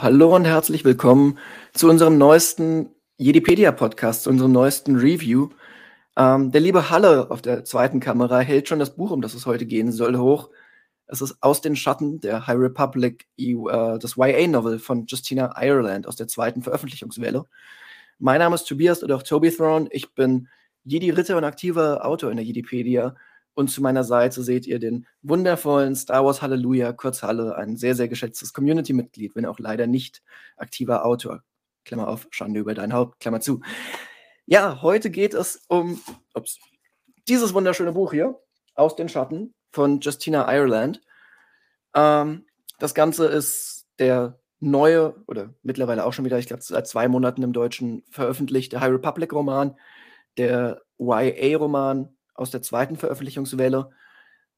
Hallo und herzlich willkommen zu unserem neuesten Jedipedia-Podcast, zu unserem neuesten Review. Ähm, der liebe Halle auf der zweiten Kamera hält schon das Buch, um das es heute gehen soll, hoch. Es ist Aus den Schatten der High Republic, äh, das YA-Novel von Justina Ireland aus der zweiten Veröffentlichungswelle. Mein Name ist Tobias oder auch Toby Throne. Ich bin Jedi-Ritter und aktiver Autor in der Jedipedia und zu meiner Seite seht ihr den wundervollen Star Wars Halleluja, kurz Halle, ein sehr, sehr geschätztes Community-Mitglied, wenn auch leider nicht aktiver Autor. Klammer auf, Schande über dein Haupt, Klammer zu. Ja, heute geht es um ups, dieses wunderschöne Buch hier, Aus den Schatten von Justina Ireland. Ähm, das Ganze ist der neue oder mittlerweile auch schon wieder, ich glaube, seit zwei Monaten im Deutschen veröffentlichte High Republic-Roman, der YA-Roman aus der zweiten Veröffentlichungswelle.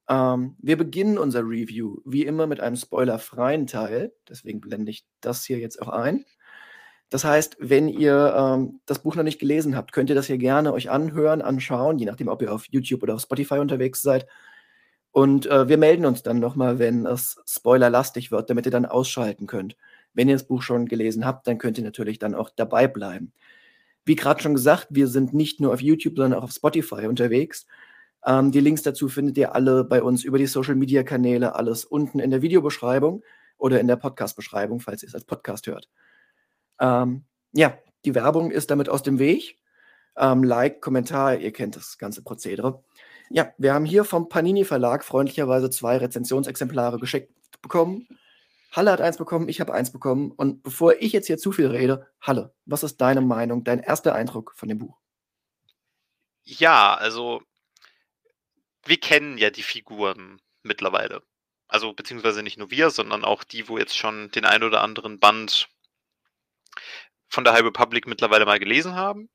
Ähm, wir beginnen unser Review wie immer mit einem spoilerfreien Teil. Deswegen blende ich das hier jetzt auch ein. Das heißt, wenn ihr ähm, das Buch noch nicht gelesen habt, könnt ihr das hier gerne euch anhören, anschauen, je nachdem, ob ihr auf YouTube oder auf Spotify unterwegs seid. Und äh, wir melden uns dann nochmal, wenn es spoilerlastig wird, damit ihr dann ausschalten könnt. Wenn ihr das Buch schon gelesen habt, dann könnt ihr natürlich dann auch dabei bleiben. Wie gerade schon gesagt, wir sind nicht nur auf YouTube, sondern auch auf Spotify unterwegs. Ähm, die Links dazu findet ihr alle bei uns über die Social Media Kanäle, alles unten in der Videobeschreibung oder in der Podcast-Beschreibung, falls ihr es als Podcast hört. Ähm, ja, die Werbung ist damit aus dem Weg. Ähm, like, Kommentar, ihr kennt das ganze Prozedere. Ja, wir haben hier vom Panini Verlag freundlicherweise zwei Rezensionsexemplare geschickt bekommen. Halle hat eins bekommen, ich habe eins bekommen. Und bevor ich jetzt hier zu viel rede, Halle, was ist deine Meinung, dein erster Eindruck von dem Buch? Ja, also wir kennen ja die Figuren mittlerweile. Also beziehungsweise nicht nur wir, sondern auch die, wo jetzt schon den ein oder anderen Band von der High Republic mittlerweile mal gelesen haben.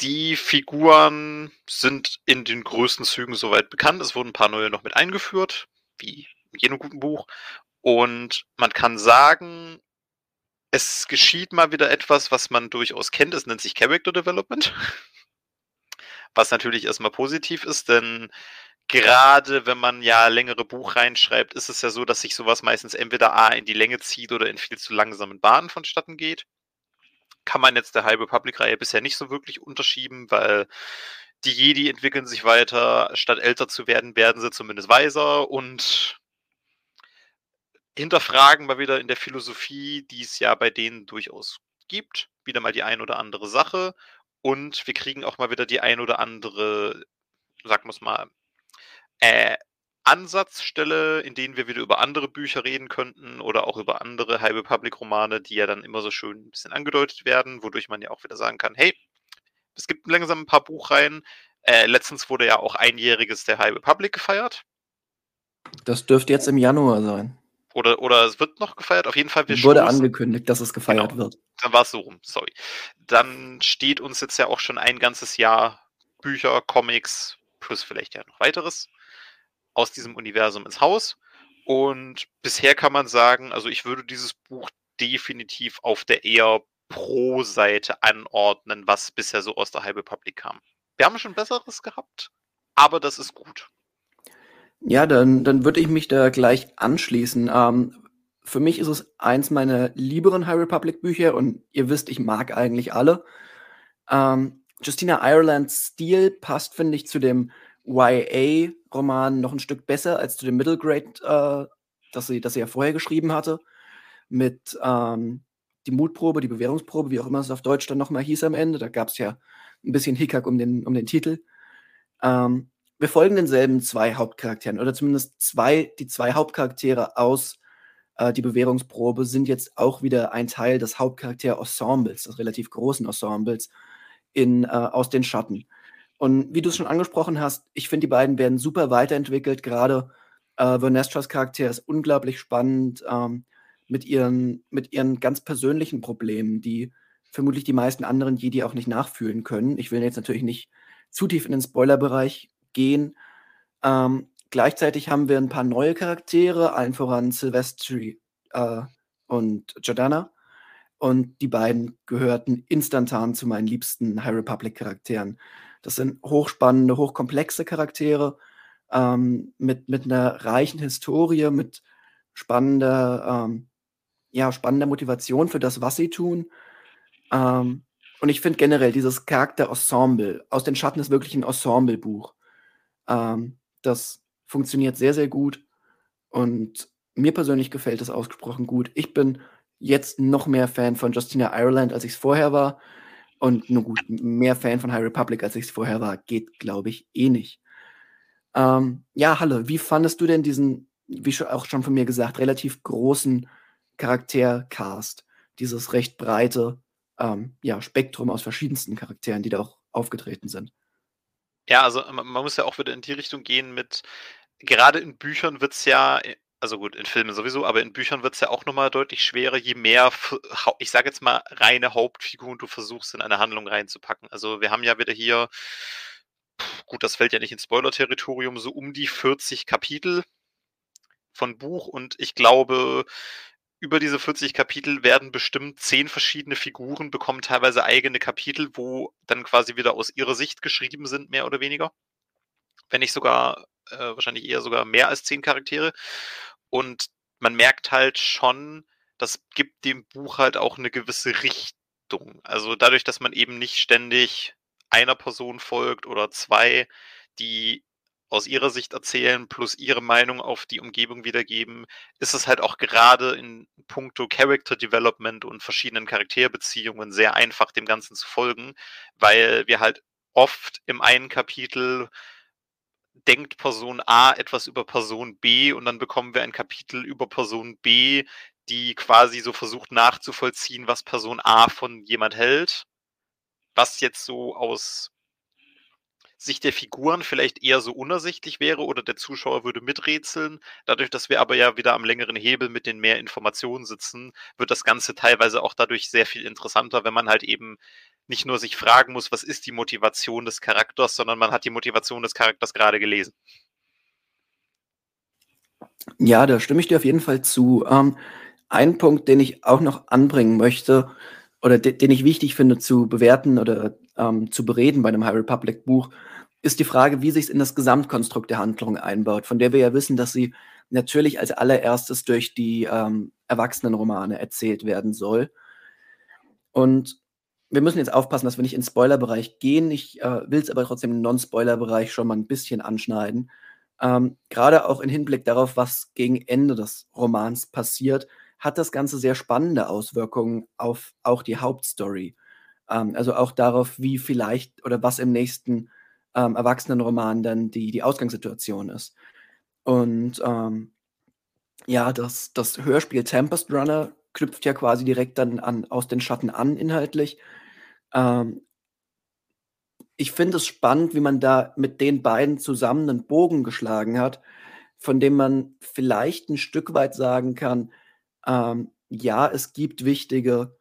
Die Figuren sind in den größten Zügen soweit bekannt. Es wurden ein paar neue noch mit eingeführt, wie in jedem guten Buch. Und man kann sagen, es geschieht mal wieder etwas, was man durchaus kennt. Es nennt sich Character Development. Was natürlich erstmal positiv ist, denn gerade wenn man ja längere Buch reinschreibt, ist es ja so, dass sich sowas meistens entweder A in die Länge zieht oder in viel zu langsamen Bahnen vonstatten geht. Kann man jetzt der halbe Public-Reihe bisher nicht so wirklich unterschieben, weil die Jedi entwickeln sich weiter. Statt älter zu werden, werden sie zumindest weiser und hinterfragen mal wieder in der Philosophie, die es ja bei denen durchaus gibt, wieder mal die ein oder andere Sache. Und wir kriegen auch mal wieder die ein oder andere, sagen wir es mal, äh, Ansatzstelle, in denen wir wieder über andere Bücher reden könnten oder auch über andere High Republic Romane, die ja dann immer so schön ein bisschen angedeutet werden, wodurch man ja auch wieder sagen kann, hey, es gibt langsam ein paar Buchreihen. Äh, letztens wurde ja auch einjähriges der High Republic gefeiert. Das dürfte jetzt im Januar sein. Oder, oder es wird noch gefeiert. Auf jeden Fall. Wir Wurde stoßen. angekündigt, dass es gefeiert genau. wird. Dann war es so rum, sorry. Dann steht uns jetzt ja auch schon ein ganzes Jahr Bücher, Comics, plus vielleicht ja noch weiteres aus diesem Universum ins Haus. Und bisher kann man sagen, also ich würde dieses Buch definitiv auf der eher Pro-Seite anordnen, was bisher so aus der Halbe Public kam. Wir haben schon Besseres gehabt, aber das ist gut. Ja, dann, dann würde ich mich da gleich anschließen. Ähm, für mich ist es eins meiner lieberen High Republic Bücher und ihr wisst, ich mag eigentlich alle. Ähm, Justina Irelands Stil passt, finde ich, zu dem YA-Roman noch ein Stück besser als zu dem Middle Grade, äh, das, sie, das sie ja vorher geschrieben hatte. Mit ähm, die Mutprobe, die Bewährungsprobe, wie auch immer es auf Deutsch dann nochmal hieß am Ende. Da gab es ja ein bisschen Hickhack um den, um den Titel. Ähm, wir folgen denselben zwei Hauptcharakteren oder zumindest zwei, die zwei Hauptcharaktere aus äh, die Bewährungsprobe sind jetzt auch wieder ein Teil des Hauptcharakter-Ensembles, des relativ großen Ensembles in, äh, aus den Schatten. Und wie du es schon angesprochen hast, ich finde, die beiden werden super weiterentwickelt. Gerade äh, Vernestras Charakter ist unglaublich spannend ähm, mit, ihren, mit ihren ganz persönlichen Problemen, die vermutlich die meisten anderen Jedi auch nicht nachfühlen können. Ich will jetzt natürlich nicht zu tief in den Spoilerbereich gehen. Ähm, gleichzeitig haben wir ein paar neue Charaktere, allen voran Silvestri äh, und Jordana. Und die beiden gehörten instantan zu meinen liebsten High Republic-Charakteren. Das sind hochspannende, hochkomplexe Charaktere ähm, mit, mit einer reichen Historie, mit spannender, ähm, ja, spannender Motivation für das, was sie tun. Ähm, und ich finde generell dieses Charakter-Ensemble, aus den Schatten ist wirklich ein Ensemble-Buch. Ähm, das funktioniert sehr, sehr gut. Und mir persönlich gefällt es ausgesprochen gut. Ich bin jetzt noch mehr Fan von Justina Ireland, als ich es vorher war. Und nur gut, mehr Fan von High Republic, als ich es vorher war, geht, glaube ich, eh nicht. Ähm, ja, Halle, wie fandest du denn diesen, wie auch schon von mir gesagt, relativ großen Charaktercast? Dieses recht breite ähm, ja, Spektrum aus verschiedensten Charakteren, die da auch aufgetreten sind. Ja, also man muss ja auch wieder in die Richtung gehen mit, gerade in Büchern wird es ja also gut, in Filmen sowieso, aber in Büchern wird es ja auch nochmal deutlich schwerer, je mehr, ich sage jetzt mal, reine Hauptfiguren du versuchst in eine Handlung reinzupacken. Also wir haben ja wieder hier, gut, das fällt ja nicht ins Spoiler-Territorium, so um die 40 Kapitel von Buch und ich glaube, über diese 40 Kapitel werden bestimmt zehn verschiedene Figuren bekommen teilweise eigene Kapitel, wo dann quasi wieder aus ihrer Sicht geschrieben sind, mehr oder weniger. Wenn nicht sogar, äh, wahrscheinlich eher sogar mehr als zehn Charaktere. Und man merkt halt schon, das gibt dem Buch halt auch eine gewisse Richtung. Also dadurch, dass man eben nicht ständig einer Person folgt oder zwei, die aus ihrer Sicht erzählen, plus ihre Meinung auf die Umgebung wiedergeben, ist es halt auch gerade in puncto Character Development und verschiedenen Charakterbeziehungen sehr einfach, dem Ganzen zu folgen, weil wir halt oft im einen Kapitel denkt Person A etwas über Person B und dann bekommen wir ein Kapitel über Person B, die quasi so versucht nachzuvollziehen, was Person A von jemand hält. Was jetzt so aus Sicht der Figuren vielleicht eher so unersichtlich wäre oder der Zuschauer würde miträtseln. Dadurch, dass wir aber ja wieder am längeren Hebel mit den mehr Informationen sitzen, wird das Ganze teilweise auch dadurch sehr viel interessanter, wenn man halt eben nicht nur sich fragen muss, was ist die Motivation des Charakters, sondern man hat die Motivation des Charakters gerade gelesen. Ja, da stimme ich dir auf jeden Fall zu. Ähm, ein Punkt, den ich auch noch anbringen möchte oder de den ich wichtig finde zu bewerten oder ähm, zu bereden bei einem High Republic Buch, ist die Frage, wie sich es in das Gesamtkonstrukt der Handlung einbaut, von der wir ja wissen, dass sie natürlich als allererstes durch die ähm, Erwachsenenromane erzählt werden soll. Und wir müssen jetzt aufpassen, dass wir nicht in den Spoilerbereich gehen. Ich äh, will es aber trotzdem im Non-Spoiler-Bereich schon mal ein bisschen anschneiden. Ähm, Gerade auch im Hinblick darauf, was gegen Ende des Romans passiert, hat das Ganze sehr spannende Auswirkungen auf auch die Hauptstory. Ähm, also auch darauf, wie vielleicht oder was im nächsten ähm, Erwachsenenroman dann die, die Ausgangssituation ist. Und ähm, ja, das, das Hörspiel Tempest Runner knüpft ja quasi direkt dann an, aus den Schatten an, inhaltlich. Ähm, ich finde es spannend, wie man da mit den beiden zusammen einen Bogen geschlagen hat, von dem man vielleicht ein Stück weit sagen kann, ähm, ja, es gibt wichtige,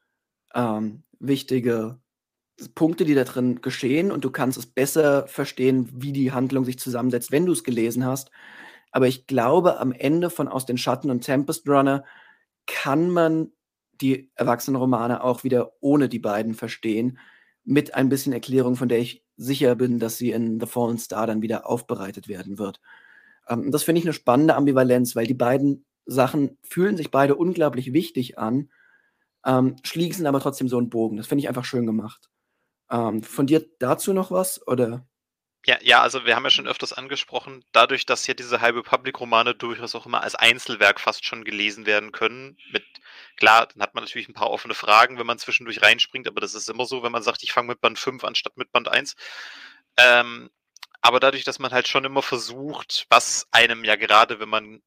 ähm, wichtige Punkte, die da drin geschehen und du kannst es besser verstehen, wie die Handlung sich zusammensetzt, wenn du es gelesen hast. Aber ich glaube, am Ende von Aus den Schatten und Tempest Runner kann man die Erwachsenenromane auch wieder ohne die beiden verstehen, mit ein bisschen Erklärung, von der ich sicher bin, dass sie in The Fallen Star dann wieder aufbereitet werden wird. Ähm, das finde ich eine spannende Ambivalenz, weil die beiden Sachen fühlen sich beide unglaublich wichtig an, ähm, schließen aber trotzdem so einen Bogen. Das finde ich einfach schön gemacht. Ähm, von dir dazu noch was? Oder? Ja, ja, also wir haben ja schon öfters angesprochen, dadurch, dass hier diese halbe Public-Romane durchaus auch immer als Einzelwerk fast schon gelesen werden können. Mit klar, dann hat man natürlich ein paar offene Fragen, wenn man zwischendurch reinspringt, aber das ist immer so, wenn man sagt, ich fange mit Band 5 anstatt mit Band 1. Ähm, aber dadurch, dass man halt schon immer versucht, was einem ja gerade, wenn man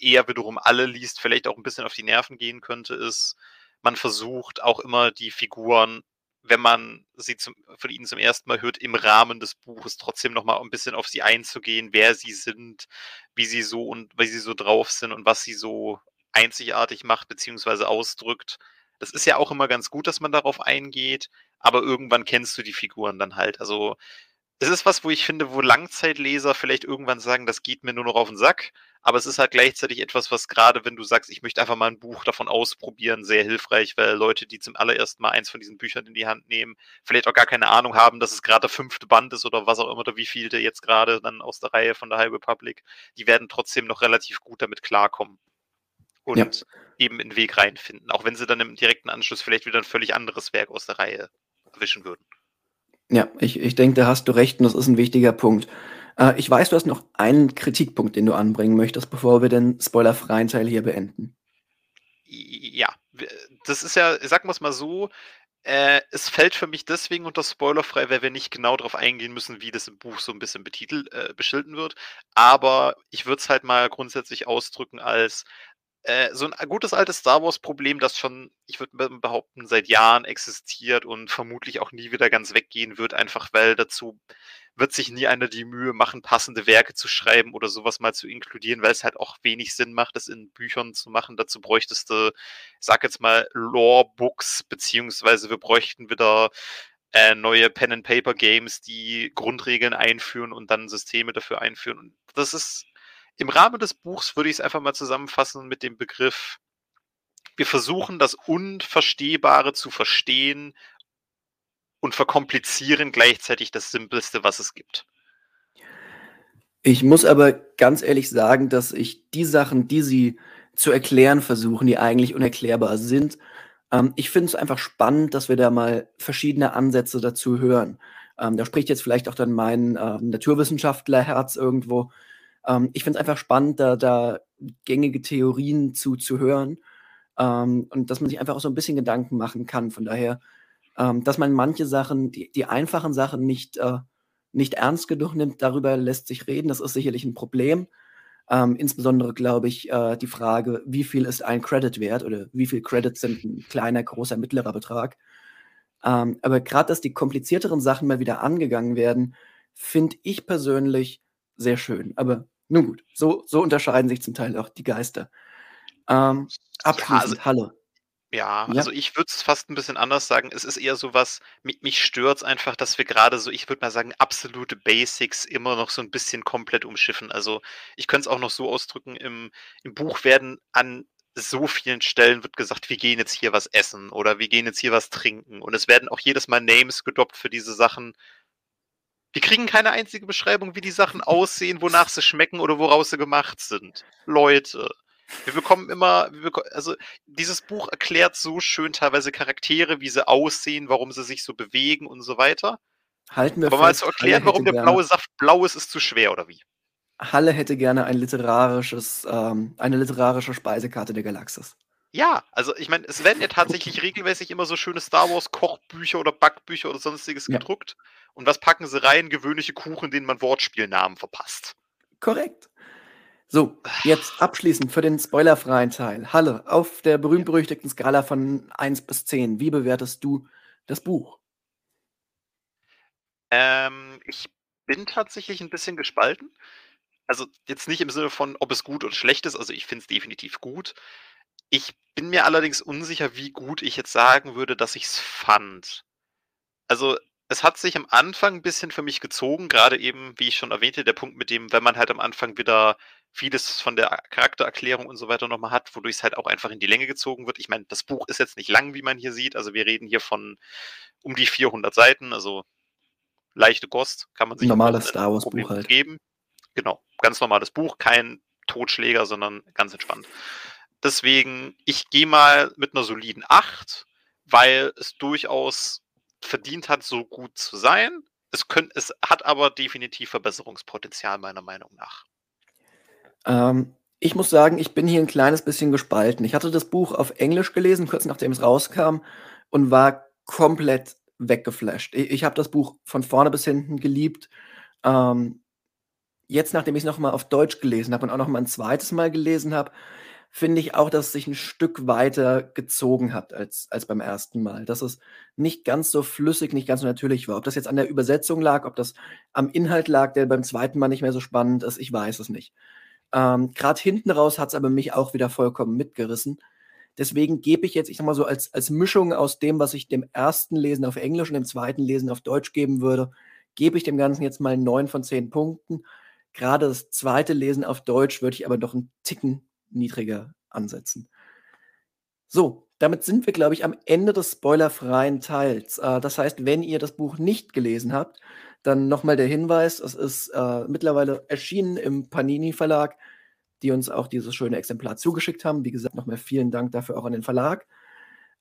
eher wiederum alle liest, vielleicht auch ein bisschen auf die Nerven gehen könnte, ist, man versucht auch immer die Figuren wenn man sie zum, von ihnen zum ersten Mal hört, im Rahmen des Buches trotzdem nochmal ein bisschen auf sie einzugehen, wer sie sind, wie sie so und wie sie so drauf sind und was sie so einzigartig macht bzw. ausdrückt. Das ist ja auch immer ganz gut, dass man darauf eingeht, aber irgendwann kennst du die Figuren dann halt. Also es ist was, wo ich finde, wo Langzeitleser vielleicht irgendwann sagen, das geht mir nur noch auf den Sack. Aber es ist halt gleichzeitig etwas, was gerade, wenn du sagst, ich möchte einfach mal ein Buch davon ausprobieren, sehr hilfreich, weil Leute, die zum allerersten Mal eins von diesen Büchern in die Hand nehmen, vielleicht auch gar keine Ahnung haben, dass es gerade der fünfte Band ist oder was auch immer, oder wie viel der jetzt gerade dann aus der Reihe von der High Republic, die werden trotzdem noch relativ gut damit klarkommen. und ja. eben einen Weg reinfinden, auch wenn sie dann im direkten Anschluss vielleicht wieder ein völlig anderes Werk aus der Reihe erwischen würden. Ja, ich, ich denke, da hast du recht und das ist ein wichtiger Punkt. Äh, ich weiß, du hast noch einen Kritikpunkt, den du anbringen möchtest, bevor wir den spoilerfreien Teil hier beenden. Ja, das ist ja, sagen wir es mal so, äh, es fällt für mich deswegen unter spoilerfrei, weil wir nicht genau darauf eingehen müssen, wie das im Buch so ein bisschen betitelt, äh, beschilden wird. Aber ich würde es halt mal grundsätzlich ausdrücken als äh, so ein gutes altes Star Wars-Problem, das schon, ich würde behaupten, seit Jahren existiert und vermutlich auch nie wieder ganz weggehen wird, einfach weil dazu wird sich nie einer die Mühe machen, passende Werke zu schreiben oder sowas mal zu inkludieren, weil es halt auch wenig Sinn macht, das in Büchern zu machen. Dazu bräuchtest du, sag jetzt mal, Lore-Books, beziehungsweise wir bräuchten wieder äh, neue Pen-and-Paper-Games, die Grundregeln einführen und dann Systeme dafür einführen. Und das ist im Rahmen des Buchs würde ich es einfach mal zusammenfassen mit dem Begriff, wir versuchen das Unverstehbare zu verstehen und verkomplizieren gleichzeitig das Simpelste, was es gibt. Ich muss aber ganz ehrlich sagen, dass ich die Sachen, die sie zu erklären versuchen, die eigentlich unerklärbar sind, ähm, ich finde es einfach spannend, dass wir da mal verschiedene Ansätze dazu hören. Ähm, da spricht jetzt vielleicht auch dann mein äh, Naturwissenschaftlerherz irgendwo, ähm, ich finde es einfach spannend, da, da gängige Theorien zu, zu hören ähm, und dass man sich einfach auch so ein bisschen Gedanken machen kann. Von daher, ähm, dass man manche Sachen, die, die einfachen Sachen nicht, äh, nicht ernst genug nimmt, darüber lässt sich reden. Das ist sicherlich ein Problem. Ähm, insbesondere glaube ich äh, die Frage, wie viel ist ein Credit wert oder wie viel Credits sind ein kleiner, großer, mittlerer Betrag. Ähm, aber gerade, dass die komplizierteren Sachen mal wieder angegangen werden, finde ich persönlich sehr schön. Aber nun gut, so, so unterscheiden sich zum Teil auch die Geister. Ähm, abschließend, ja, also, Halle. Ja, ja, also ich würde es fast ein bisschen anders sagen. Es ist eher so was, mich, mich stört es einfach, dass wir gerade so, ich würde mal sagen, absolute Basics immer noch so ein bisschen komplett umschiffen. Also ich könnte es auch noch so ausdrücken, im, im Buch werden an so vielen Stellen wird gesagt, wir gehen jetzt hier was essen oder wir gehen jetzt hier was trinken. Und es werden auch jedes Mal Names gedoppt für diese Sachen, wir kriegen keine einzige Beschreibung, wie die Sachen aussehen, wonach sie schmecken oder woraus sie gemacht sind. Leute. Wir bekommen immer, wir bekommen, also dieses Buch erklärt so schön teilweise Charaktere, wie sie aussehen, warum sie sich so bewegen und so weiter. Halten wir Aber mal zu erklären, warum der blaue Saft blau ist, ist zu schwer, oder wie? Halle hätte gerne ein literarisches, ähm, eine literarische Speisekarte der Galaxis. Ja, also ich meine, es werden ja tatsächlich regelmäßig immer so schöne Star Wars Kochbücher oder Backbücher oder sonstiges ja. gedruckt. Und was packen sie rein? Gewöhnliche Kuchen, denen man Wortspielnamen verpasst. Korrekt. So, jetzt abschließend für den spoilerfreien Teil. Halle, auf der berühmt-berüchtigten Skala von 1 bis 10, wie bewertest du das Buch? Ähm, ich bin tatsächlich ein bisschen gespalten. Also jetzt nicht im Sinne von, ob es gut oder schlecht ist. Also ich finde es definitiv gut. Ich bin mir allerdings unsicher, wie gut ich jetzt sagen würde, dass ich es fand. Also es hat sich am Anfang ein bisschen für mich gezogen, gerade eben, wie ich schon erwähnte, der Punkt mit dem, wenn man halt am Anfang wieder vieles von der Charaktererklärung und so weiter nochmal hat, wodurch es halt auch einfach in die Länge gezogen wird. Ich meine, das Buch ist jetzt nicht lang, wie man hier sieht. Also wir reden hier von um die 400 Seiten, also leichte Kost, kann man sich normales Star Wars Buch halt geben. Genau, ganz normales Buch, kein Totschläger, sondern ganz entspannt. Deswegen, ich gehe mal mit einer soliden 8, weil es durchaus verdient hat, so gut zu sein. Es, könnt, es hat aber definitiv Verbesserungspotenzial, meiner Meinung nach. Ähm, ich muss sagen, ich bin hier ein kleines bisschen gespalten. Ich hatte das Buch auf Englisch gelesen, kurz nachdem es rauskam, und war komplett weggeflasht. Ich, ich habe das Buch von vorne bis hinten geliebt. Ähm, jetzt, nachdem ich es nochmal auf Deutsch gelesen habe und auch nochmal ein zweites Mal gelesen habe, finde ich auch, dass es sich ein Stück weiter gezogen hat als, als beim ersten Mal. Dass es nicht ganz so flüssig, nicht ganz so natürlich war. Ob das jetzt an der Übersetzung lag, ob das am Inhalt lag, der beim zweiten Mal nicht mehr so spannend ist, ich weiß es nicht. Ähm, Gerade hinten raus hat es aber mich auch wieder vollkommen mitgerissen. Deswegen gebe ich jetzt, ich sag mal so, als, als Mischung aus dem, was ich dem ersten Lesen auf Englisch und dem zweiten Lesen auf Deutsch geben würde, gebe ich dem Ganzen jetzt mal neun von zehn Punkten. Gerade das zweite Lesen auf Deutsch würde ich aber doch einen Ticken niedriger ansetzen. So, damit sind wir, glaube ich, am Ende des spoilerfreien Teils. Äh, das heißt, wenn ihr das Buch nicht gelesen habt, dann nochmal der Hinweis, es ist äh, mittlerweile erschienen im Panini Verlag. die uns auch dieses schöne Exemplar zugeschickt haben. Wie gesagt, nochmal vielen Dank dafür auch an den Verlag.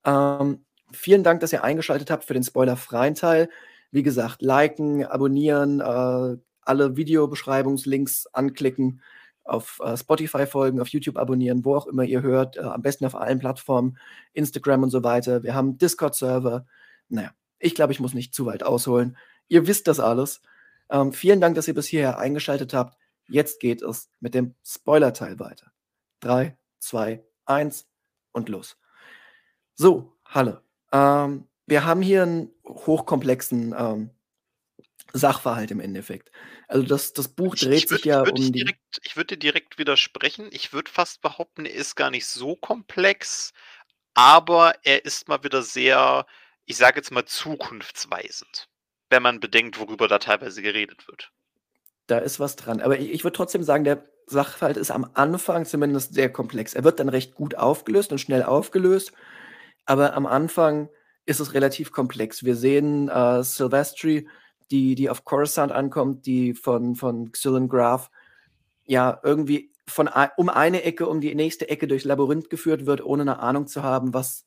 Ähm, vielen Dank, dass ihr eingeschaltet habt für den spoilerfreien Teil. Wie gesagt, liken, abonnieren, äh, alle Videobeschreibungslinks anklicken, auf äh, Spotify folgen, auf YouTube abonnieren, wo auch immer ihr hört, äh, am besten auf allen Plattformen, Instagram und so weiter. Wir haben Discord-Server. Naja, ich glaube, ich muss nicht zu weit ausholen. Ihr wisst das alles. Ähm, vielen Dank, dass ihr bis hierher eingeschaltet habt. Jetzt geht es mit dem Spoiler-Teil weiter. Drei, zwei, eins und los. So, Halle. Ähm, wir haben hier einen hochkomplexen ähm, Sachverhalt im Endeffekt. Also das, das Buch Ich, dreht ich sich ja würd um direkt, ich würde dir direkt widersprechen. Ich würde fast behaupten, er ist gar nicht so komplex, aber er ist mal wieder sehr, ich sage jetzt mal, zukunftsweisend, wenn man bedenkt, worüber da teilweise geredet wird. Da ist was dran. Aber ich, ich würde trotzdem sagen, der Sachverhalt ist am Anfang zumindest sehr komplex. Er wird dann recht gut aufgelöst und schnell aufgelöst, aber am Anfang ist es relativ komplex. Wir sehen äh, Silvestri, die, die auf Coruscant ankommt, die von, von Xylan Graf ja irgendwie von um eine Ecke, um die nächste Ecke durchs Labyrinth geführt wird, ohne eine Ahnung zu haben, was,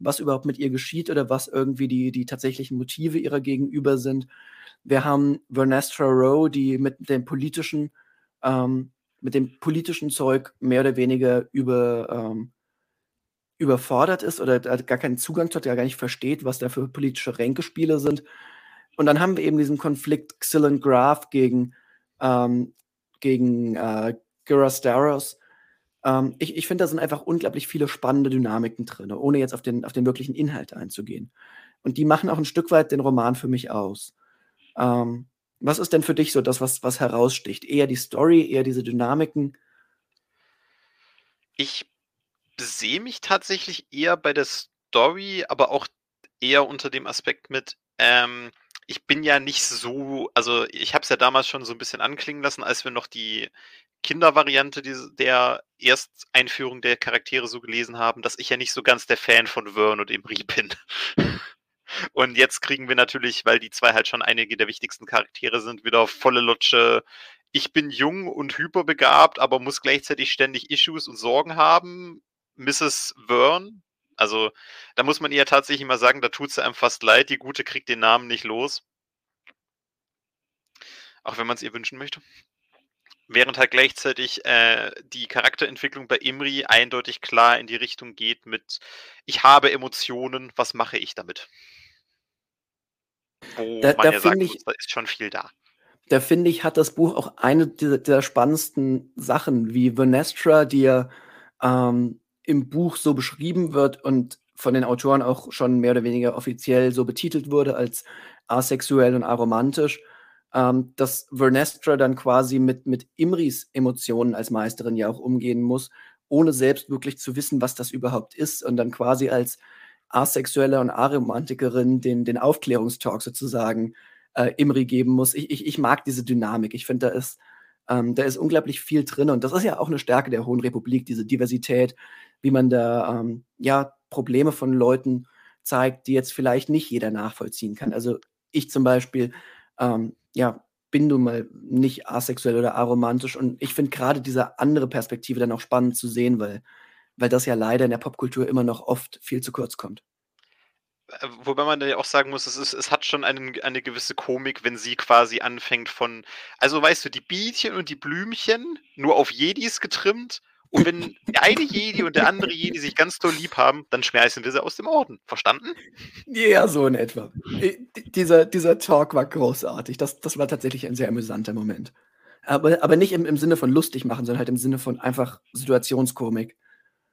was überhaupt mit ihr geschieht oder was irgendwie die, die tatsächlichen Motive ihrer Gegenüber sind. Wir haben Vernestra Rowe, die mit dem politischen, ähm, mit dem politischen Zeug mehr oder weniger über, ähm, überfordert ist oder gar keinen Zugang hat, der gar nicht versteht, was da für politische Ränkespiele sind. Und dann haben wir eben diesen Konflikt Xylan Graf gegen, ähm, gegen äh, Gyrastaros. Ähm, ich ich finde, da sind einfach unglaublich viele spannende Dynamiken drin, ohne jetzt auf den, auf den wirklichen Inhalt einzugehen. Und die machen auch ein Stück weit den Roman für mich aus. Ähm, was ist denn für dich so das, was, was heraussticht? Eher die Story, eher diese Dynamiken? Ich sehe mich tatsächlich eher bei der Story, aber auch eher unter dem Aspekt mit, ähm, ich bin ja nicht so, also ich habe es ja damals schon so ein bisschen anklingen lassen, als wir noch die Kindervariante der Ersteinführung der Charaktere so gelesen haben, dass ich ja nicht so ganz der Fan von Vern und Imri bin. Und jetzt kriegen wir natürlich, weil die zwei halt schon einige der wichtigsten Charaktere sind, wieder volle Lutsche. Ich bin jung und hyperbegabt, aber muss gleichzeitig ständig Issues und Sorgen haben. Mrs. Vern. Also, da muss man ihr tatsächlich mal sagen, da tut sie einem fast leid. Die Gute kriegt den Namen nicht los. Auch wenn man es ihr wünschen möchte. Während halt gleichzeitig äh, die Charakterentwicklung bei Imri eindeutig klar in die Richtung geht mit, ich habe Emotionen, was mache ich damit? Wo Da, man da ja ich, da ist schon viel da. da finde ich, hat das Buch auch eine dieser, der spannendsten Sachen, wie Vernestra, die ja ähm, im Buch so beschrieben wird und von den Autoren auch schon mehr oder weniger offiziell so betitelt wurde als asexuell und aromantisch, ähm, dass Vernestra dann quasi mit, mit Imris Emotionen als Meisterin ja auch umgehen muss, ohne selbst wirklich zu wissen, was das überhaupt ist und dann quasi als Asexuelle und Aromantikerin den, den Aufklärungstalk sozusagen äh, Imri geben muss. Ich, ich, ich mag diese Dynamik. Ich finde, da ist, ähm, da ist unglaublich viel drin. Und das ist ja auch eine Stärke der Hohen Republik, diese Diversität, wie man da ähm, ja Probleme von Leuten zeigt, die jetzt vielleicht nicht jeder nachvollziehen kann. Also ich zum Beispiel, ähm, ja, bin nun mal nicht asexuell oder aromantisch und ich finde gerade diese andere Perspektive dann auch spannend zu sehen, weil, weil das ja leider in der Popkultur immer noch oft viel zu kurz kommt. Äh, Wobei man ja auch sagen muss, es, ist, es hat schon einen, eine gewisse Komik, wenn sie quasi anfängt von, also weißt du, die Bienchen und die Blümchen nur auf Jedis getrimmt und wenn der eine Jedi und der andere Jedi sich ganz doll lieb haben, dann schmeißen wir sie aus dem Orden. Verstanden? Ja, so in etwa. Dieser, dieser Talk war großartig. Das, das war tatsächlich ein sehr amüsanter Moment. Aber, aber nicht im, im Sinne von lustig machen, sondern halt im Sinne von einfach Situationskomik.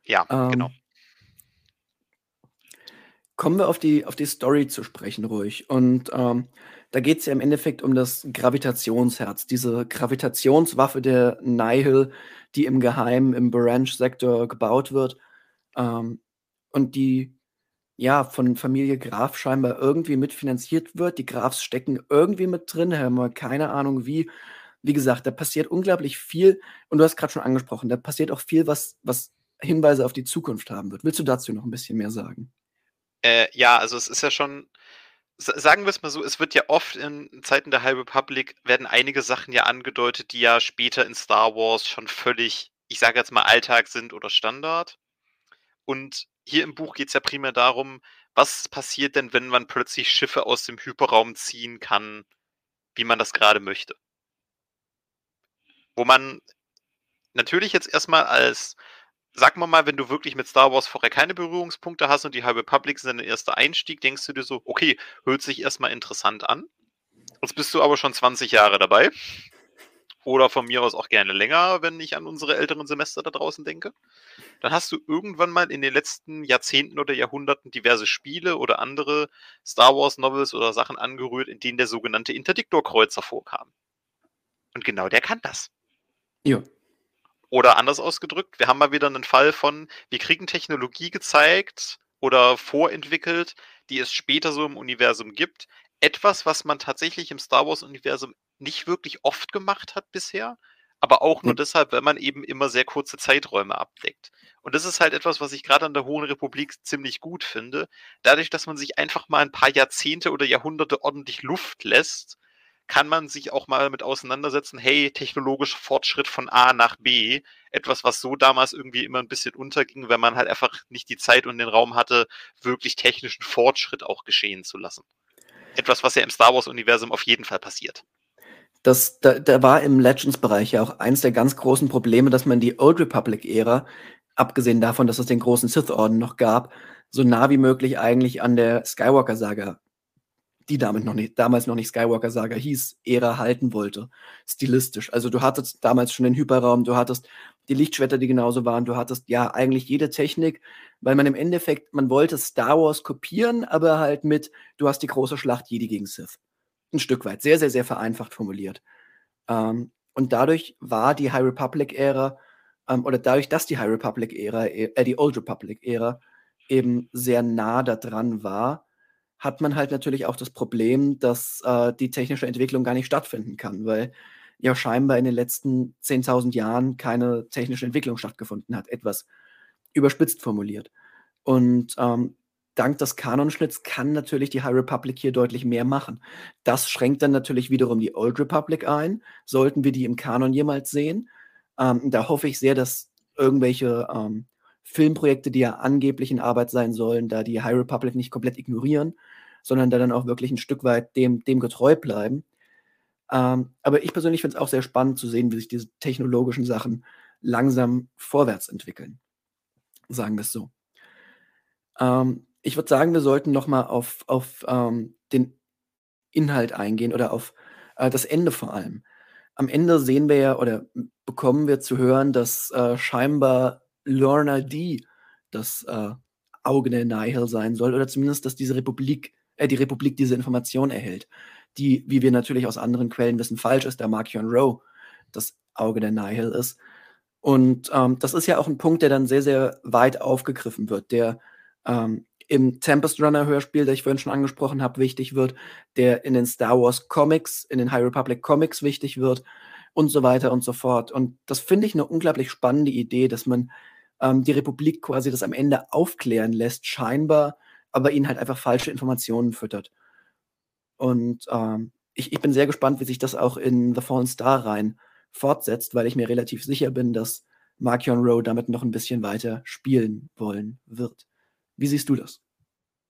Ja, Ähm, genau. Kommen wir auf die, auf die Story zu sprechen, ruhig. Und ähm, da geht es ja im Endeffekt um das Gravitationsherz, diese Gravitationswaffe der Nihil, die im Geheimen im Branch-Sektor gebaut wird ähm, und die ja von Familie Graf scheinbar irgendwie mitfinanziert wird. Die Grafs stecken irgendwie mit drin, haben wir keine Ahnung wie. Wie gesagt, da passiert unglaublich viel und du hast gerade schon angesprochen, da passiert auch viel, was, was Hinweise auf die Zukunft haben wird. Willst du dazu noch ein bisschen mehr sagen? Äh, ja, also es ist ja schon, sagen wir es mal so, es wird ja oft in Zeiten der High Republic werden einige Sachen ja angedeutet, die ja später in Star Wars schon völlig ich sage jetzt mal, Alltag sind oder Standard. Und hier im Buch geht es ja primär darum, was passiert denn, wenn man plötzlich Schiffe aus dem Hyperraum ziehen kann, wie man das gerade möchte. Wo man natürlich jetzt erstmal als, sag mal mal, wenn du wirklich mit Star Wars vorher keine Berührungspunkte hast und die High Republic sind dein erster Einstieg, denkst du dir so, okay, hört sich erstmal interessant an. Jetzt bist du aber schon 20 Jahre dabei. Oder von mir aus auch gerne länger, wenn ich an unsere älteren Semester da draußen denke. Dann hast du irgendwann mal in den letzten Jahrzehnten oder Jahrhunderten diverse Spiele oder andere Star Wars Novels oder Sachen angerührt, in denen der sogenannte Interdiktor-Kreuzer vorkam. Und genau der kann das. Ja. Oder anders ausgedrückt, wir haben mal wieder einen Fall von, wir kriegen Technologie gezeigt oder vorentwickelt, die es später so im Universum gibt. Etwas, was man tatsächlich im Star Wars-Universum nicht wirklich oft gemacht hat bisher, aber auch nur deshalb, weil man eben immer sehr kurze Zeiträume abdeckt. Und das ist halt etwas, was ich gerade an der Hohen Republik ziemlich gut finde. Dadurch, dass man sich einfach mal ein paar Jahrzehnte oder Jahrhunderte ordentlich Luft lässt, kann man sich auch mal mit auseinandersetzen, hey, technologischer Fortschritt von A nach B, etwas, was so damals irgendwie immer ein bisschen unterging, wenn man halt einfach nicht die Zeit und den Raum hatte, wirklich technischen Fortschritt auch geschehen zu lassen. Etwas, was ja im Star Wars-Universum auf jeden Fall passiert. Das, da, da war im Legends-Bereich ja auch eins der ganz großen Probleme, dass man die Old Republic-Ära, abgesehen davon, dass es den großen Sith-Orden noch gab, so nah wie möglich eigentlich an der Skywalker-Saga, die damit noch nicht, damals noch nicht Skywalker-Saga hieß, Ära halten wollte, stilistisch. Also du hattest damals schon den Hyperraum, du hattest die Lichtschwerter, die genauso waren, du hattest ja eigentlich jede Technik, weil man im Endeffekt, man wollte Star Wars kopieren, aber halt mit, du hast die große Schlacht Jedi gegen Sith ein Stück weit, sehr, sehr, sehr vereinfacht formuliert. Ähm, und dadurch war die High Republic-Ära, ähm, oder dadurch, dass die High Republic-Ära, äh, die Old Republic-Ära eben sehr nah da dran war, hat man halt natürlich auch das Problem, dass äh, die technische Entwicklung gar nicht stattfinden kann, weil ja scheinbar in den letzten 10.000 Jahren keine technische Entwicklung stattgefunden hat, etwas überspitzt formuliert. Und ähm, dank des Kanonschnitts kann natürlich die High Republic hier deutlich mehr machen. Das schränkt dann natürlich wiederum die Old Republic ein, sollten wir die im Kanon jemals sehen. Ähm, da hoffe ich sehr, dass irgendwelche ähm, Filmprojekte, die ja angeblich in Arbeit sein sollen, da die High Republic nicht komplett ignorieren, sondern da dann auch wirklich ein Stück weit dem, dem getreu bleiben. Ähm, aber ich persönlich finde es auch sehr spannend zu sehen, wie sich diese technologischen Sachen langsam vorwärts entwickeln. Sagen wir es so. Ähm, ich würde sagen, wir sollten noch mal auf, auf ähm, den Inhalt eingehen oder auf äh, das Ende vor allem. Am Ende sehen wir ja oder bekommen wir zu hören, dass äh, scheinbar Lorna D das äh, Auge der Nihil sein soll oder zumindest, dass diese Republik, äh, die Republik diese Information erhält, die, wie wir natürlich aus anderen Quellen wissen, falsch ist, da Markion Rowe das Auge der Nihil ist. Und ähm, das ist ja auch ein Punkt, der dann sehr, sehr weit aufgegriffen wird, der ähm, im Tempest Runner Hörspiel, das ich vorhin schon angesprochen habe, wichtig wird, der in den Star Wars Comics, in den High Republic Comics wichtig wird und so weiter und so fort. Und das finde ich eine unglaublich spannende Idee, dass man ähm, die Republik quasi das am Ende aufklären lässt, scheinbar, aber ihnen halt einfach falsche Informationen füttert. Und ähm, ich, ich bin sehr gespannt, wie sich das auch in The Fallen Star rein fortsetzt, weil ich mir relativ sicher bin, dass Markion Rowe damit noch ein bisschen weiter spielen wollen wird. Wie siehst du das?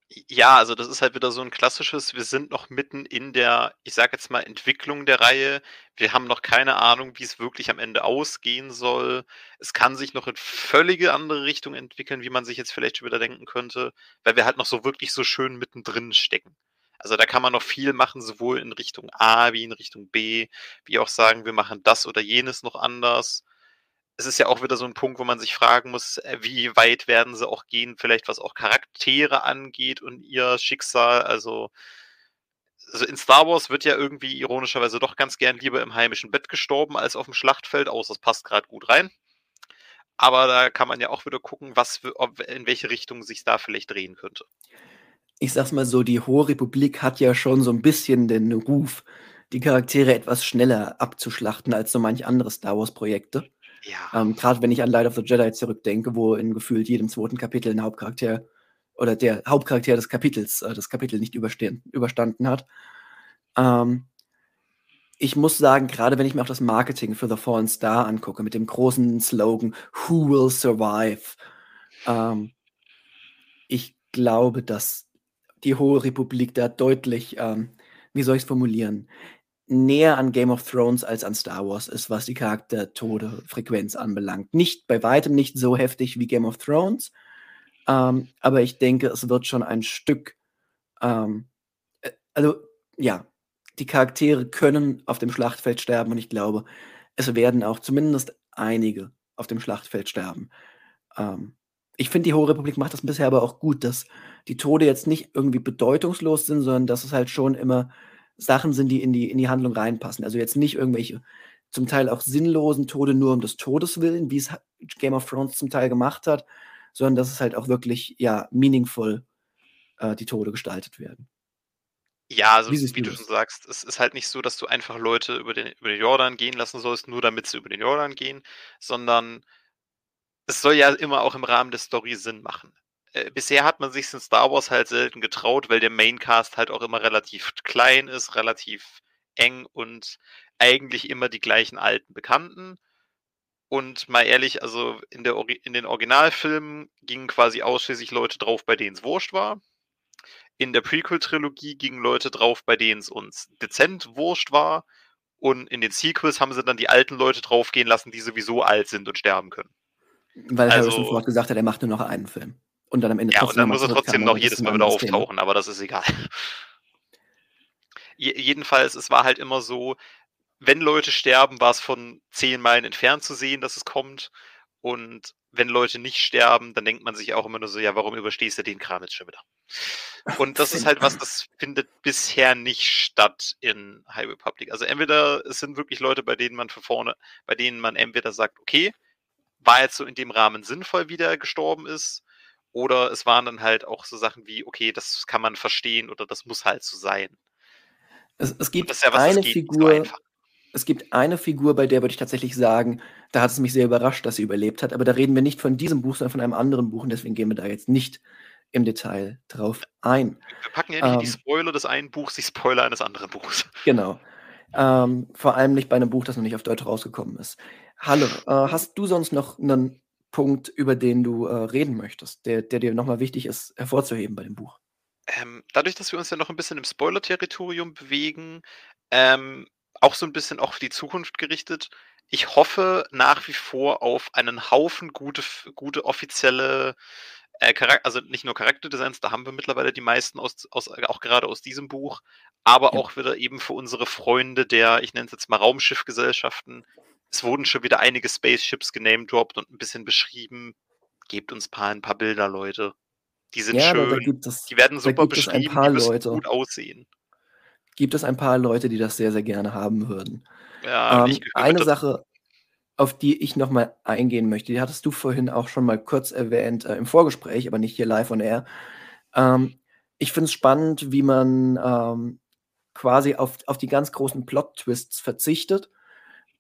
Ja, also das ist halt wieder so ein klassisches, wir sind noch mitten in der, ich sage jetzt mal, Entwicklung der Reihe. Wir haben noch keine Ahnung, wie es wirklich am Ende ausgehen soll. Es kann sich noch in völlige andere Richtung entwickeln, wie man sich jetzt vielleicht schon wieder denken könnte, weil wir halt noch so wirklich so schön mittendrin stecken. Also da kann man noch viel machen, sowohl in Richtung A wie in Richtung B, wie auch sagen, wir machen das oder jenes noch anders es ist ja auch wieder so ein Punkt, wo man sich fragen muss, äh, wie weit werden sie auch gehen, vielleicht was auch Charaktere angeht und ihr Schicksal. Also, also in Star Wars wird ja irgendwie ironischerweise doch ganz gern lieber im heimischen Bett gestorben als auf dem Schlachtfeld, außer es passt gerade gut rein. Aber da kann man ja auch wieder gucken, was in welche Richtung sich da vielleicht drehen könnte. Ich sag's mal so, die Hohe Republik hat ja schon so ein bisschen den Ruf, die Charaktere etwas schneller abzuschlachten als so manch andere Star Wars-Projekte. Ja. Ähm, Gerade wenn ich an Light of the Jedi zurückdenke, wo in gefühlt jedem zweiten Kapitel ein Hauptcharakter oder der Hauptcharakter des Kapitels äh, das Kapitel nicht überstanden hat. Ähm, ich muss sagen, gerade wenn ich mir auch das Marketing für The Fallen Star angucke, mit dem großen Slogan Who will survive? Ähm, ich glaube, dass die Hohe Republik da deutlich, ähm, wie soll ich es formulieren, näher an Game of Thrones als an Star Wars ist, was die Charaktertode-Frequenz anbelangt. Nicht bei weitem nicht so heftig wie Game of Thrones, ähm, aber ich denke, es wird schon ein Stück, ähm, äh, also ja, die Charaktere können auf dem Schlachtfeld sterben und ich glaube, es werden auch zumindest einige auf dem Schlachtfeld sterben. Ähm, ich finde, die Hohe Republik macht das bisher aber auch gut, dass die Tode jetzt nicht irgendwie bedeutungslos sind, sondern dass es halt schon immer Sachen sind, die in die, in die Handlung reinpassen. Also jetzt nicht irgendwelche zum Teil auch sinnlosen Tode nur um des Todes willen, wie es Game of Thrones zum Teil gemacht hat, sondern dass es halt auch wirklich, ja, meaningful äh, die Tode gestaltet werden. Ja, also wie, wie du schon sagst, es ist halt nicht so, dass du einfach Leute über den, über den Jordan gehen lassen sollst, nur damit sie über den Jordan gehen, sondern es soll ja immer auch im Rahmen der Story Sinn machen. Äh, bisher hat man sich in Star Wars halt selten getraut, weil der Maincast halt auch immer relativ klein ist, relativ eng und eigentlich immer die gleichen alten Bekannten. Und mal ehrlich, also in, der, in den Originalfilmen gingen quasi ausschließlich Leute drauf, bei denen es wurscht war. In der Prequel-Trilogie gingen Leute drauf, bei denen es uns dezent wurscht war. Und in den Sequels haben sie dann die alten Leute draufgehen lassen, die sowieso alt sind und sterben können. Weil also, Harrison Ford gesagt hat, er macht nur noch einen Film. Und dann am Ende Ja, und dann muss er trotzdem noch jedes Mal wieder auftauchen, Thema. aber das ist egal. jedenfalls, es war halt immer so, wenn Leute sterben, war es von zehn Meilen entfernt zu sehen, dass es kommt. Und wenn Leute nicht sterben, dann denkt man sich auch immer nur so, ja, warum überstehst du den Kram jetzt schon wieder? Und das ist halt was, das findet bisher nicht statt in High Republic. Also entweder es sind wirklich Leute, bei denen man für vorne, bei denen man entweder sagt, okay, war jetzt so in dem Rahmen sinnvoll, wie der gestorben ist, oder es waren dann halt auch so Sachen wie, okay, das kann man verstehen oder das muss halt so sein. Es, es gibt ja was, eine Figur, es gibt eine Figur, bei der würde ich tatsächlich sagen, da hat es mich sehr überrascht, dass sie überlebt hat. Aber da reden wir nicht von diesem Buch, sondern von einem anderen Buch und deswegen gehen wir da jetzt nicht im Detail drauf ein. Wir packen ja nicht ähm, die Spoiler des einen Buchs, die Spoiler eines anderen Buchs. Genau. Ähm, vor allem nicht bei einem Buch, das noch nicht auf Deutsch rausgekommen ist. Hallo, äh, hast du sonst noch einen Punkt, über den du äh, reden möchtest, der, der dir nochmal wichtig ist, hervorzuheben bei dem Buch? Ähm, dadurch, dass wir uns ja noch ein bisschen im Spoiler-Territorium bewegen, ähm, auch so ein bisschen auf die Zukunft gerichtet. Ich hoffe nach wie vor auf einen Haufen gute, gute offizielle äh, Charakter, also nicht nur Charakterdesigns, da haben wir mittlerweile die meisten aus, aus auch gerade aus diesem Buch, aber ja. auch wieder eben für unsere Freunde der, ich nenne es jetzt mal Raumschiffgesellschaften. Es wurden schon wieder einige Spaceships genamedroppt und ein bisschen beschrieben. Gebt uns paar, ein paar Bilder, Leute. Die sind ja, schön. Es, die werden super beschrieben, die müssen Leute. gut aussehen gibt es ein paar Leute, die das sehr, sehr gerne haben würden. Ja, ähm, eine Sache, auf die ich noch mal eingehen möchte, die hattest du vorhin auch schon mal kurz erwähnt äh, im Vorgespräch, aber nicht hier live on air. Ähm, ich finde es spannend, wie man ähm, quasi auf, auf die ganz großen Plot-Twists verzichtet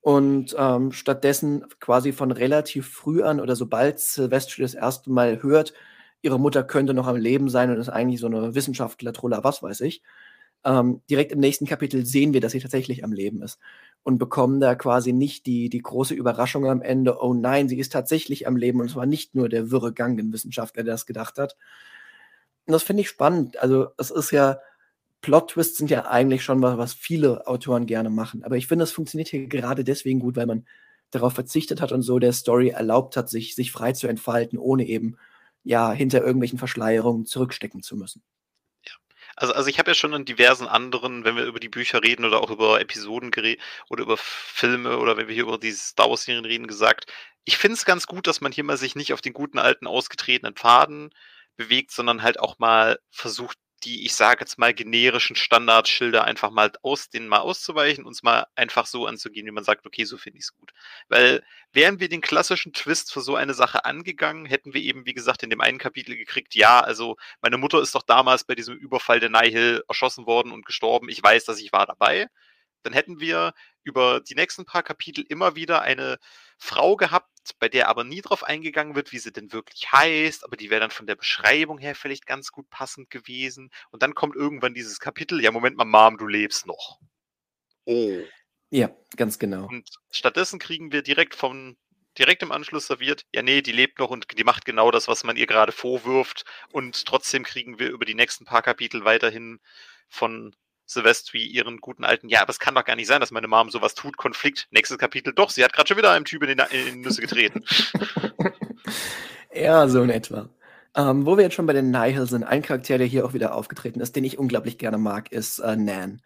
und ähm, stattdessen quasi von relativ früh an oder sobald Sylvester das erste Mal hört, ihre Mutter könnte noch am Leben sein und ist eigentlich so eine Wissenschaftler-Troller, was weiß ich, ähm, direkt im nächsten Kapitel sehen wir, dass sie tatsächlich am Leben ist und bekommen da quasi nicht die, die große Überraschung am Ende, oh nein, sie ist tatsächlich am Leben und es war nicht nur der wirre Gang, den Wissenschaftler, der das gedacht hat. Und das finde ich spannend. Also es ist ja, Plot-Twists sind ja eigentlich schon was, was viele Autoren gerne machen. Aber ich finde, es funktioniert hier gerade deswegen gut, weil man darauf verzichtet hat und so der Story erlaubt hat, sich, sich frei zu entfalten, ohne eben ja hinter irgendwelchen Verschleierungen zurückstecken zu müssen. Also, also ich habe ja schon in diversen anderen, wenn wir über die Bücher reden oder auch über Episoden oder über Filme oder wenn wir hier über die Star Wars-Serien reden, gesagt, ich finde es ganz gut, dass man hier mal sich nicht auf den guten alten ausgetretenen Pfaden bewegt, sondern halt auch mal versucht, die, ich sage jetzt mal, generischen Standardschilder einfach mal aus denen mal auszuweichen und es mal einfach so anzugehen, wie man sagt, okay, so finde ich es gut. Weil wären wir den klassischen Twist für so eine Sache angegangen, hätten wir eben, wie gesagt, in dem einen Kapitel gekriegt, ja, also meine Mutter ist doch damals bei diesem Überfall der Nihil erschossen worden und gestorben, ich weiß, dass ich war dabei. Dann hätten wir über die nächsten paar Kapitel immer wieder eine Frau gehabt, bei der aber nie drauf eingegangen wird, wie sie denn wirklich heißt, aber die wäre dann von der Beschreibung her vielleicht ganz gut passend gewesen. Und dann kommt irgendwann dieses Kapitel, ja, Moment mal, Mom, du lebst noch. Oh. Ja, ganz genau. Und stattdessen kriegen wir direkt vom direkt im Anschluss serviert, ja, nee, die lebt noch und die macht genau das, was man ihr gerade vorwirft. Und trotzdem kriegen wir über die nächsten paar Kapitel weiterhin von Silvestri ihren guten alten, ja, aber es kann doch gar nicht sein, dass meine Mom sowas tut, Konflikt. Nächstes Kapitel, doch, sie hat gerade schon wieder einem Typ in die, in die Nüsse getreten. ja, so in etwa. Ähm, wo wir jetzt schon bei den Nihil sind, ein Charakter, der hier auch wieder aufgetreten ist, den ich unglaublich gerne mag, ist äh, Nan.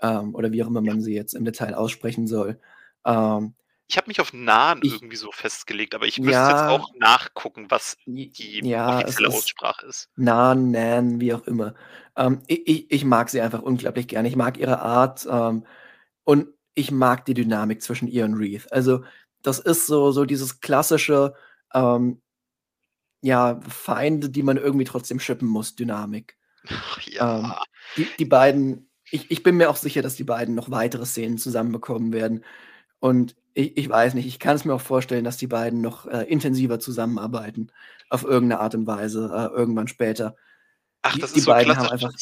Ähm, oder wie auch immer man sie jetzt im Detail aussprechen soll. Ähm, ich habe mich auf Nahen ich, irgendwie so festgelegt, aber ich müsste ja, jetzt auch nachgucken, was die ja, offizielle Aussprache ist. Nahen, Nan, wie auch immer. Ähm, ich, ich, mag sie einfach unglaublich gerne. Ich mag ihre Art ähm, und ich mag die Dynamik zwischen ihr und Reith. Also, das ist so, so dieses klassische, ähm, ja, Feinde, die man irgendwie trotzdem schippen muss, Dynamik. Ach, ja. Ähm, die, die beiden, ich, ich bin mir auch sicher, dass die beiden noch weitere Szenen zusammenbekommen werden. Und ich, ich weiß nicht, ich kann es mir auch vorstellen, dass die beiden noch äh, intensiver zusammenarbeiten. Auf irgendeine Art und Weise, äh, irgendwann später. Ach, das die, ist die so beiden haben einfach.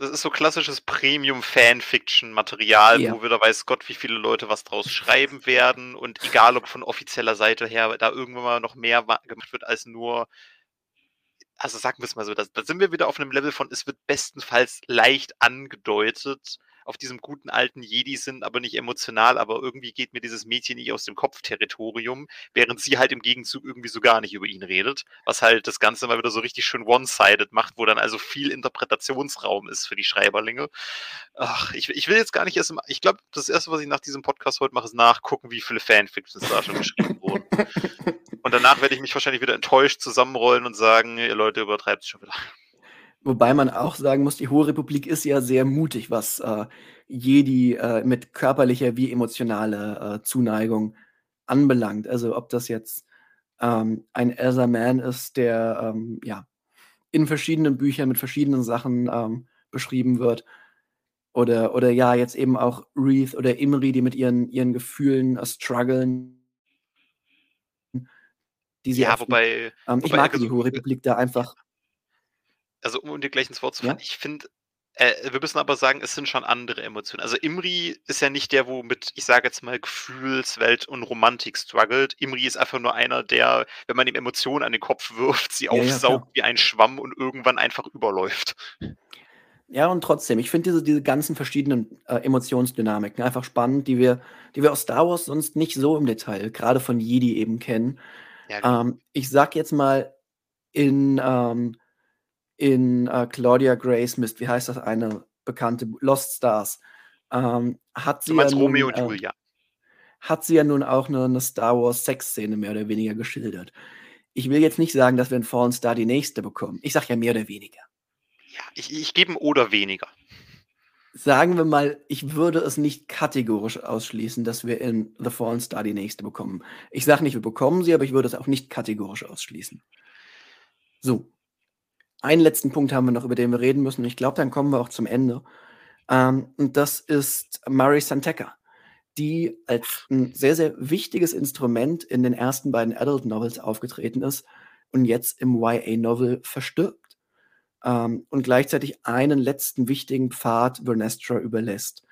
Das ist so klassisches Premium-Fanfiction-Material, ja. wo wieder weiß Gott, wie viele Leute was draus schreiben werden. Und egal, ob von offizieller Seite her da irgendwann mal noch mehr gemacht wird als nur also sagen wir es mal so, da, da, sind wir wieder auf einem Level von, es wird bestenfalls leicht angedeutet, auf diesem guten alten Jedi sind, aber nicht emotional, aber irgendwie geht mir dieses Mädchen nicht aus dem Kopfterritorium, während sie halt im Gegenzug irgendwie so gar nicht über ihn redet, was halt das Ganze mal wieder so richtig schön one-sided macht, wo dann also viel Interpretationsraum ist für die Schreiberlinge. Ach, ich, ich will jetzt gar nicht erst, ich glaube, das erste, was ich nach diesem Podcast heute mache, ist nachgucken, wie viele Fanfictions da schon geschrieben wurden. Und danach werde ich mich wahrscheinlich wieder enttäuscht zusammenrollen und sagen, ihr Leute übertreibt es schon wieder. Wobei man auch sagen muss, die Hohe Republik ist ja sehr mutig, was äh, Jedi äh, mit körperlicher wie emotionaler äh, Zuneigung anbelangt. Also ob das jetzt ähm, ein Elsa Man ist, der ähm, ja in verschiedenen Büchern mit verschiedenen Sachen ähm, beschrieben wird. Oder, oder ja, jetzt eben auch Reith oder Imri, die mit ihren, ihren Gefühlen äh, strugglen. Die sie ja, wobei, ähm, ich mag die Hohe Republik da einfach also um dir gleich ins Wort zu fallen, ja? ich finde, äh, wir müssen aber sagen, es sind schon andere Emotionen. Also Imri ist ja nicht der, wo mit, ich sage jetzt mal, Gefühlswelt und Romantik struggelt. Imri ist einfach nur einer, der, wenn man ihm Emotionen an den Kopf wirft, sie ja, aufsaugt ja, wie ein Schwamm und irgendwann einfach überläuft. Ja, und trotzdem, ich finde diese, diese ganzen verschiedenen äh, Emotionsdynamiken einfach spannend, die wir, die wir aus Star Wars sonst nicht so im Detail, gerade von Jedi eben kennen. Ja, ähm, ich sag jetzt mal, in ähm, in äh, Claudia Grace Mist, wie heißt das eine bekannte Lost Stars, ähm, hat sie du meinst ja nun, Romeo und äh, Julia. Hat sie ja nun auch eine, eine Star Wars Sex-Szene mehr oder weniger geschildert. Ich will jetzt nicht sagen, dass wir in Fallen Star die nächste bekommen. Ich sag ja mehr oder weniger. Ja, ich, ich gebe ein oder weniger. Sagen wir mal, ich würde es nicht kategorisch ausschließen, dass wir in The Fallen Star die nächste bekommen. Ich sage nicht, wir bekommen sie, aber ich würde es auch nicht kategorisch ausschließen. So, einen letzten Punkt haben wir noch, über den wir reden müssen. Ich glaube, dann kommen wir auch zum Ende. Ähm, und das ist Murray Santeca, die als ein sehr, sehr wichtiges Instrument in den ersten beiden Adult Novels aufgetreten ist und jetzt im YA-Novel verstirbt. Ähm, und gleichzeitig einen letzten wichtigen Pfad Vernestra überlässt.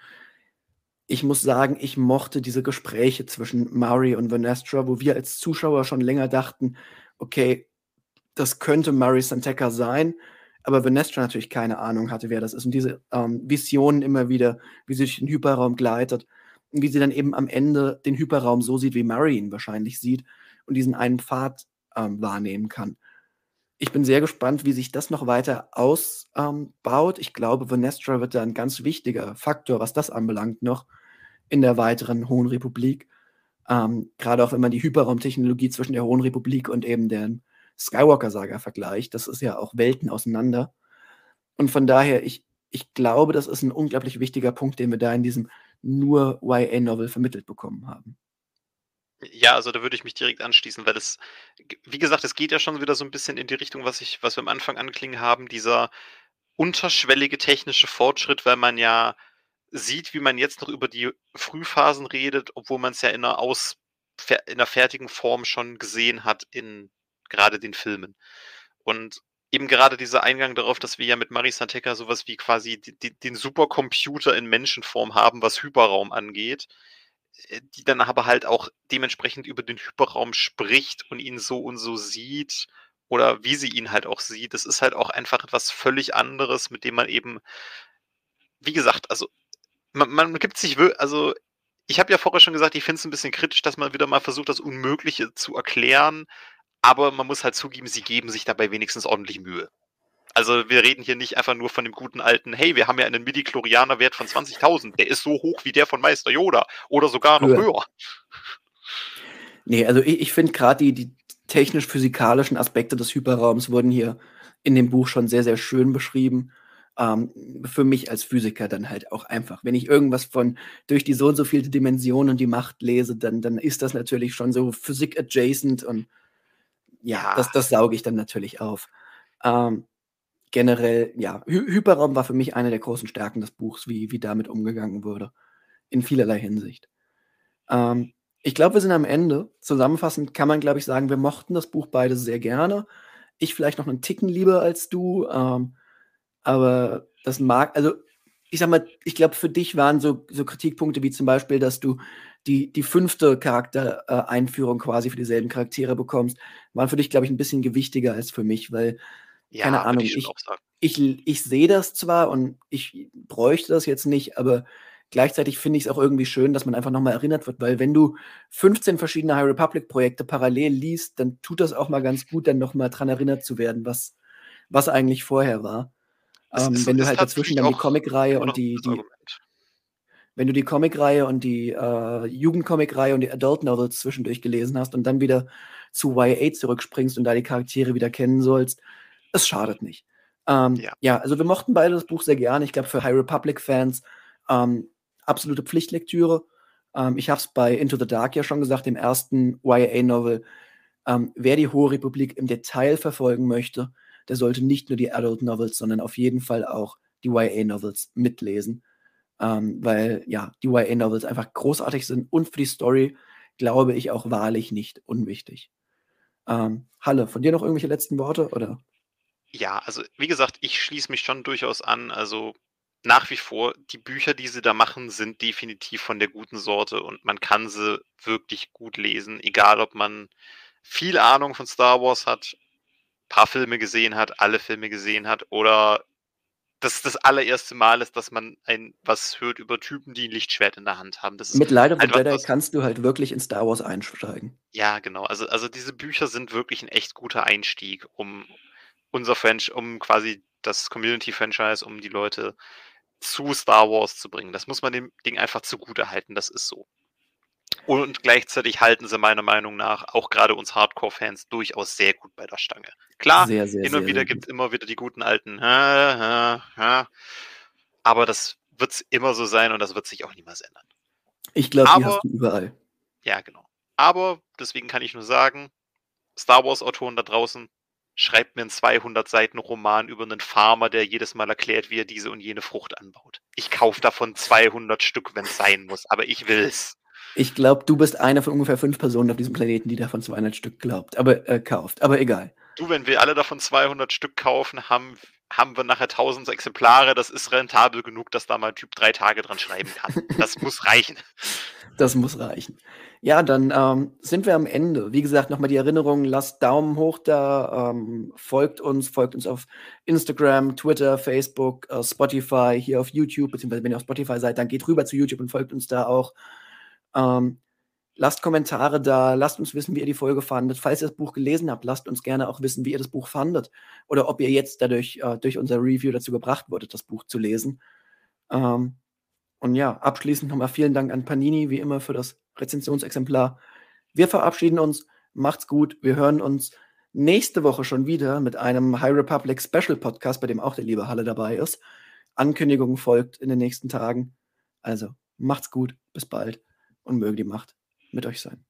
Ich muss sagen, ich mochte diese Gespräche zwischen Murray und Vernestra, wo wir als Zuschauer schon länger dachten, okay, das könnte Murray Santeca sein, aber Venestra natürlich keine Ahnung hatte, wer das ist. Und diese ähm, Visionen immer wieder, wie sie durch den Hyperraum gleitet und wie sie dann eben am Ende den Hyperraum so sieht, wie Murray ihn wahrscheinlich sieht und diesen einen Pfad ähm, wahrnehmen kann. Ich bin sehr gespannt, wie sich das noch weiter ausbaut. Ähm, ich glaube, Venestra wird da ein ganz wichtiger Faktor, was das anbelangt, noch in der weiteren Hohen Republik. Ähm, Gerade auch wenn man die Hyperraumtechnologie zwischen der Hohen Republik und eben den Skywalker-Saga vergleicht. Das ist ja auch Welten auseinander. Und von daher, ich, ich glaube, das ist ein unglaublich wichtiger Punkt, den wir da in diesem nur YA-Novel vermittelt bekommen haben. Ja, also da würde ich mich direkt anschließen, weil es, wie gesagt, es geht ja schon wieder so ein bisschen in die Richtung, was ich, was wir am Anfang anklingen haben, dieser unterschwellige technische Fortschritt, weil man ja sieht, wie man jetzt noch über die Frühphasen redet, obwohl man es ja in einer Aus, in einer fertigen Form schon gesehen hat in gerade den Filmen. Und eben gerade dieser Eingang darauf, dass wir ja mit Marisa Tecker sowas wie quasi die, die, den Supercomputer in Menschenform haben, was Hyperraum angeht, äh, die dann aber halt auch dementsprechend über den Hyperraum spricht und ihn so und so sieht oder wie sie ihn halt auch sieht. Das ist halt auch einfach etwas völlig anderes, mit dem man eben, wie gesagt, also man, man gibt sich, also ich habe ja vorher schon gesagt, ich finde es ein bisschen kritisch, dass man wieder mal versucht, das Unmögliche zu erklären, aber man muss halt zugeben, sie geben sich dabei wenigstens ordentlich Mühe. Also wir reden hier nicht einfach nur von dem guten alten, hey, wir haben ja einen Midi-Chlorianer-Wert von 20.000, der ist so hoch wie der von Meister Yoda oder sogar noch höher. höher. Nee, also ich, ich finde gerade die, die technisch-physikalischen Aspekte des Hyperraums wurden hier in dem Buch schon sehr, sehr schön beschrieben. Ähm, für mich als Physiker dann halt auch einfach. Wenn ich irgendwas von durch die so und so viele Dimensionen und die Macht lese, dann, dann ist das natürlich schon so Physik-adjacent und ja. Das, das sauge ich dann natürlich auf. Ähm, generell, ja, Hy Hyperraum war für mich eine der großen Stärken des Buchs, wie, wie damit umgegangen wurde. In vielerlei Hinsicht. Ähm, ich glaube, wir sind am Ende. Zusammenfassend kann man, glaube ich, sagen, wir mochten das Buch beide sehr gerne. Ich vielleicht noch einen Ticken lieber als du. Ähm, aber das mag, also ich sag mal, ich glaube, für dich waren so, so Kritikpunkte wie zum Beispiel, dass du die, die fünfte Charaktereinführung quasi für dieselben Charaktere bekommst, waren für dich, glaube ich, ein bisschen gewichtiger als für mich, weil, ja, keine Ahnung, ich, ich, ich, ich sehe das zwar und ich bräuchte das jetzt nicht, aber gleichzeitig finde ich es auch irgendwie schön, dass man einfach nochmal erinnert wird, weil wenn du 15 verschiedene High Republic-Projekte parallel liest, dann tut das auch mal ganz gut, dann nochmal dran erinnert zu werden, was, was eigentlich vorher war. Ähm, wenn du halt dazwischen dann die Comicreihe und die, die wenn du die Comicreihe und die äh, Jugendcomicreihe und die Adult Novels zwischendurch gelesen hast und dann wieder zu YA zurückspringst und da die Charaktere wieder kennen sollst, es schadet nicht. Ähm, ja. ja. also wir mochten beide das Buch sehr gerne. Ich glaube, für High Republic-Fans ähm, absolute Pflichtlektüre. Ähm, ich habe es bei Into the Dark ja schon gesagt, dem ersten YA-Novel. Ähm, wer die Hohe Republik im Detail verfolgen möchte, der sollte nicht nur die Adult Novels, sondern auf jeden Fall auch die YA Novels mitlesen. Ähm, weil ja, die YA Novels einfach großartig sind und für die Story glaube ich auch wahrlich nicht unwichtig. Ähm, Halle, von dir noch irgendwelche letzten Worte oder? Ja, also wie gesagt, ich schließe mich schon durchaus an. Also nach wie vor, die Bücher, die sie da machen, sind definitiv von der guten Sorte und man kann sie wirklich gut lesen, egal ob man viel Ahnung von Star Wars hat paar Filme gesehen hat, alle Filme gesehen hat oder das das allererste Mal ist, dass man ein was hört über Typen, die ein Lichtschwert in der Hand haben. Das Mit Light of the Jedi kannst du halt wirklich in Star Wars einsteigen. Ja, genau. Also, also diese Bücher sind wirklich ein echt guter Einstieg, um unser Franchise, um quasi das Community-Franchise, um die Leute zu Star Wars zu bringen. Das muss man dem Ding einfach zugute halten, das ist so. Und gleichzeitig halten sie meiner Meinung nach auch gerade uns Hardcore-Fans durchaus sehr gut bei der Stange. Klar, sehr, sehr, hin und wieder gibt es immer wieder die guten alten, ha, ha, ha. aber das wird es immer so sein und das wird sich auch niemals ändern. Ich glaube, die hast du überall. Ja, genau. Aber deswegen kann ich nur sagen, Star Wars-Autoren da draußen, schreibt mir einen 200 Seiten Roman über einen Farmer, der jedes Mal erklärt, wie er diese und jene Frucht anbaut. Ich kaufe davon 200 Stück, wenn es sein muss, aber ich will's. Ich glaube, du bist einer von ungefähr fünf Personen auf diesem Planeten, die davon 200 Stück glaubt, aber äh, kauft. Aber egal. Du, wenn wir alle davon 200 Stück kaufen, haben, haben wir nachher 1000 Exemplare. Das ist rentabel genug, dass da mal ein Typ drei Tage dran schreiben kann. Das muss reichen. Das muss reichen. Ja, dann ähm, sind wir am Ende. Wie gesagt, nochmal die Erinnerung, lasst Daumen hoch da, ähm, folgt uns, folgt uns auf Instagram, Twitter, Facebook, äh, Spotify, hier auf YouTube, beziehungsweise wenn ihr auf Spotify seid, dann geht rüber zu YouTube und folgt uns da auch. Ähm, lasst Kommentare da, lasst uns wissen, wie ihr die Folge fandet. Falls ihr das Buch gelesen habt, lasst uns gerne auch wissen, wie ihr das Buch fandet. Oder ob ihr jetzt dadurch äh, durch unser Review dazu gebracht wurdet, das Buch zu lesen. Ähm, und ja, abschließend nochmal vielen Dank an Panini, wie immer, für das Rezensionsexemplar. Wir verabschieden uns. Macht's gut. Wir hören uns nächste Woche schon wieder mit einem High Republic Special Podcast, bei dem auch der liebe Halle dabei ist. Ankündigung folgt in den nächsten Tagen. Also macht's gut. Bis bald und möge die Macht mit euch sein.